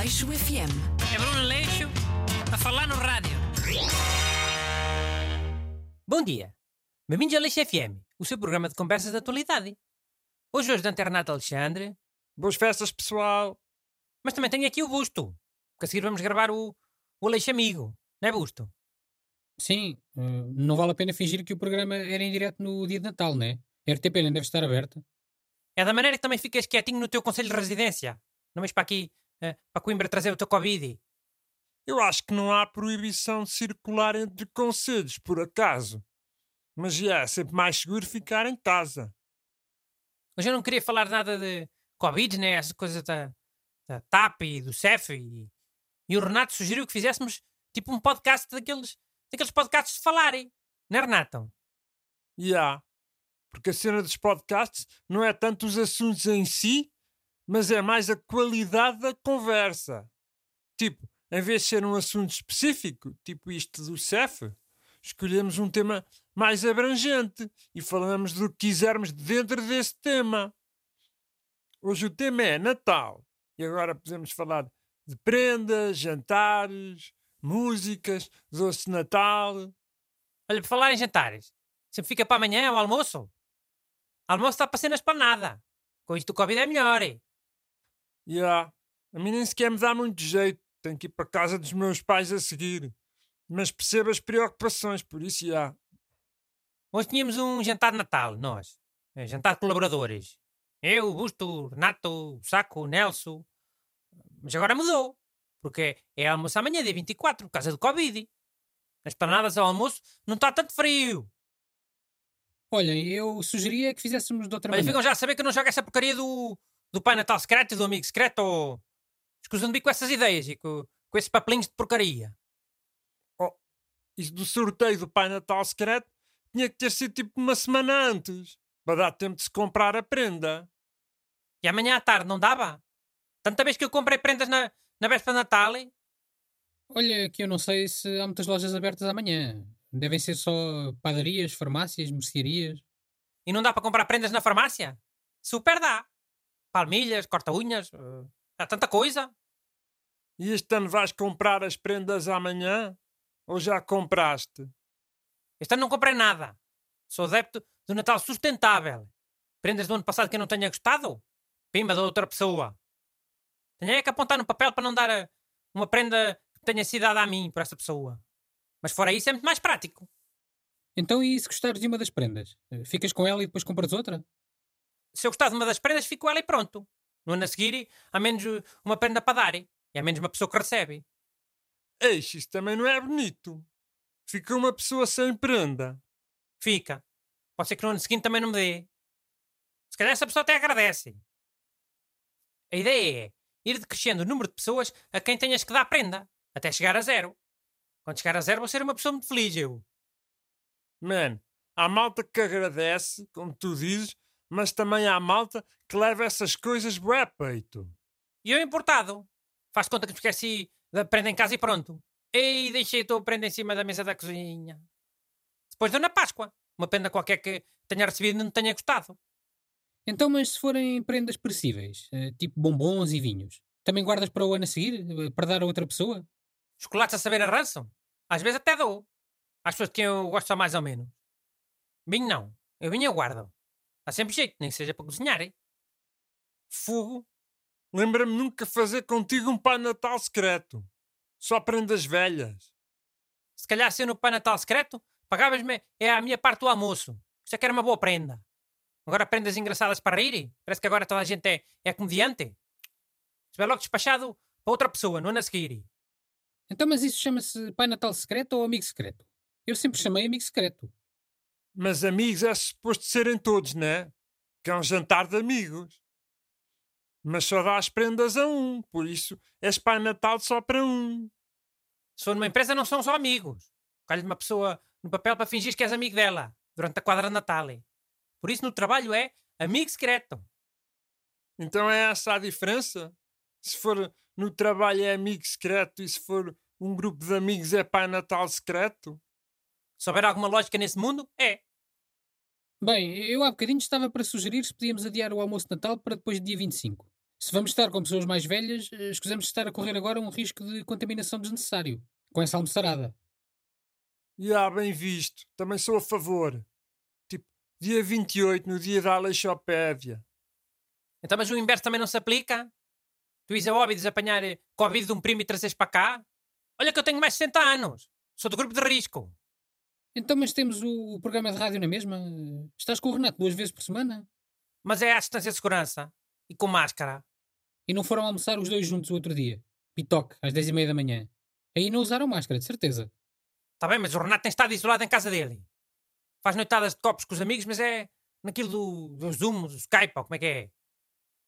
Aleixo FM. É Bruno Leixo a falar no rádio. Bom dia. Bem-vindos ao Leixo FM, o seu programa de conversas de atualidade. Hoje, hoje, Dante Renato Alexandre, Boas festas, pessoal! mas também tenho aqui o Busto, que a seguir vamos gravar o, o Leixo Amigo, não é Busto? Sim, eh, não vale a pena fingir que o programa era em direto no dia de Natal, né? A RTP nem deve estar aberta. É da maneira que também ficas quietinho no teu conselho de residência. Não vais para aqui, para Coimbra trazer o teu Covid. Eu acho que não há proibição de circular entre conselhos, por acaso. Mas já é sempre mais seguro ficar em casa. Hoje eu não queria falar nada de Covid, né? Essa coisa da, da TAP e do CEF. E, e o Renato sugeriu que fizéssemos tipo um podcast daqueles, daqueles podcasts de falarem. Não é, Renato? Já. Porque a cena dos podcasts não é tanto os assuntos em si, mas é mais a qualidade da conversa. Tipo, em vez de ser um assunto específico, tipo isto do CEF, escolhemos um tema mais abrangente e falamos do que quisermos dentro desse tema. Hoje o tema é Natal e agora podemos falar de prendas, jantares, músicas, doce de Natal. Olha, por falar em jantares, sempre fica para amanhã o almoço. Almoço está para ser na esplanada. Com isto o Covid é melhor. hein? Ya, a mim nem sequer me dá muito jeito. Tenho que ir para casa dos meus pais a seguir. Mas percebo as preocupações, por isso já. Hoje tínhamos um jantar de Natal, nós. Eh, Jantar de colaboradores. Eu, o Busto, o Renato, o Saco, o Nelson. Mas agora mudou. Porque é almoço amanhã, dia 24, por causa do Covid. Nas planadas ao almoço não está tanto frio. Olha, eu sugeria que fizéssemos de outra Olha, maneira. ficam já a saber que eu não jogo essa porcaria do, do Pai Natal secreto e do amigo secreto. Ou... Escusando-me com essas ideias e com, com esses papelinhos de porcaria. Isso do sorteio do Pai Natal secreto tinha que ter sido tipo uma semana antes. Para dar tempo de se comprar a prenda. E amanhã à tarde não dava? Tanta vez que eu comprei prendas na, na véspera de Natal. hein? Olha, que eu não sei se há muitas lojas abertas amanhã. Devem ser só padarias, farmácias, mercearias. E não dá para comprar prendas na farmácia? Super dá. Palmilhas, corta-unhas, eh, há tanta coisa. E este ano vais comprar as prendas amanhã? Ou já compraste? Este ano não comprei nada. Sou adepto do Natal sustentável. Prendas do ano passado que eu não tenha gostado? Pimba da outra pessoa. Tenho é que apontar no papel para não dar eh, uma prenda que tenha sido dada a mim por essa pessoa. Mas fora isso é muito mais prático. Então, e se gostares de uma das prendas? Eh, Ficas com ela e depois compras outra? Se eu gostar de uma das prendas, fico ela e pronto. No ano a seguir, há menos uma prenda para dar. E há menos uma pessoa que recebe. Eixe, isso também não é bonito. Fica uma pessoa sem prenda. Fica. Pode ser que no ano seguinte também não me dê. Se calhar essa pessoa até agradece. A ideia é ir decrescendo o número de pessoas a quem tenhas que dar prenda, até chegar a zero. Quando chegar a zero, vou ser uma pessoa muito feliz, eu. Man, há malta que agradece, como tu dizes, mas também há malta que leva essas coisas bué a peito. E eu importado. Faz conta que me esqueci da prenda em casa e pronto. Ei, deixei a tua prenda em cima da mesa da cozinha. Depois dou na Páscoa. Uma prenda qualquer que tenha recebido e não tenha gostado. Então, mas se forem prendas perecíveis, eh, tipo bombons e vinhos, também guardas para o ano a seguir? eh, Para dar a outra pessoa? Chocolates a saber a ranço? Às vezes até dou. Às pessoas de quem eu gosto mais ou menos. Vinho não. Eu vinho eu guardo. Há sempre jeito, nem que seja para cozinhar, hein? Fogo. Lembra-me nunca fazer contigo um Pai Natal secreto. Só prendas velhas. Se calhar se eu no Pai Natal secreto, pagavas-me é a minha parte do almoço. Isso é que era uma boa prenda. Agora prendas engraçadas para rir? Parece que agora toda a gente é, é comediante. Se logo despachado para outra pessoa, no ano a seguir. Então, mas isso chama-se Pai Natal secreto ou amigo secreto? Eu sempre chamei amigo secreto. Mas amigos é suposto serem todos, né? Que é um jantar de amigos. Mas só dás prendas a um, por isso és Pai Natal só para um. Se for numa empresa, não são só amigos. Calha uma pessoa no papel para fingir que és amigo dela durante a quadra Natal. Por isso, no trabalho é amigo secreto. Então é essa a diferença? Se for no trabalho é amigo secreto e se for um grupo de amigos é Pai Natal secreto? Se houver alguma lógica nesse mundo, é. Bem, eu há bocadinho estava para sugerir se podíamos adiar o almoço de Natal para depois do dia 25. Se vamos estar com pessoas mais velhas, eh, escusamos estar a correr agora um risco de contaminação desnecessário. Com essa almoçarada. Já, bem visto. Também sou a favor. Tipo, dia 28, no dia da Aleixopédia. Então, mas o inverso também não se aplica? Tu ires a óbidos apanhar eh, Covid de um primo e trazeres para cá? Olha que eu tenho mais de 60 anos. Sou do grupo de risco. Então, mas temos o, o programa de rádio na mesma? Estás com o Renato duas vezes por semana? Mas é à distância de segurança. E com máscara. E não foram almoçar os dois juntos o outro dia? Pitoque, às 10 e meia da manhã. Aí não usaram máscara, de certeza. Está bem, mas o Renato tem estado isolado em casa dele. Faz noitadas de copos com os amigos, mas é naquilo do, do Zoom, do Skype, ou como é que é.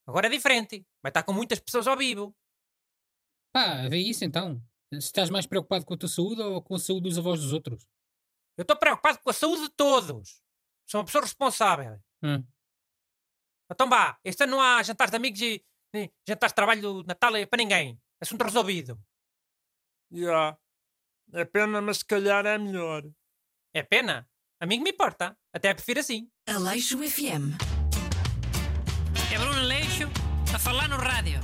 Agora é diferente. Vai estar com muitas pessoas ao vivo. Pá, vê isso então. Se estás mais preocupado com a tua saúde ou com a saúde dos avós dos outros? Eu estou preocupado com a saúde de todos. Sou uma pessoa responsável. Hum. Então vá, este ano não há jantares de amigos e, e jantares de trabalho de Natal é para ninguém. Assunto resolvido. Já. É pena, mas se calhar é melhor. É pena? A mim que me importa. Até prefiro assim. Aleixo FM. É Bruno Leixo a falar no rádio.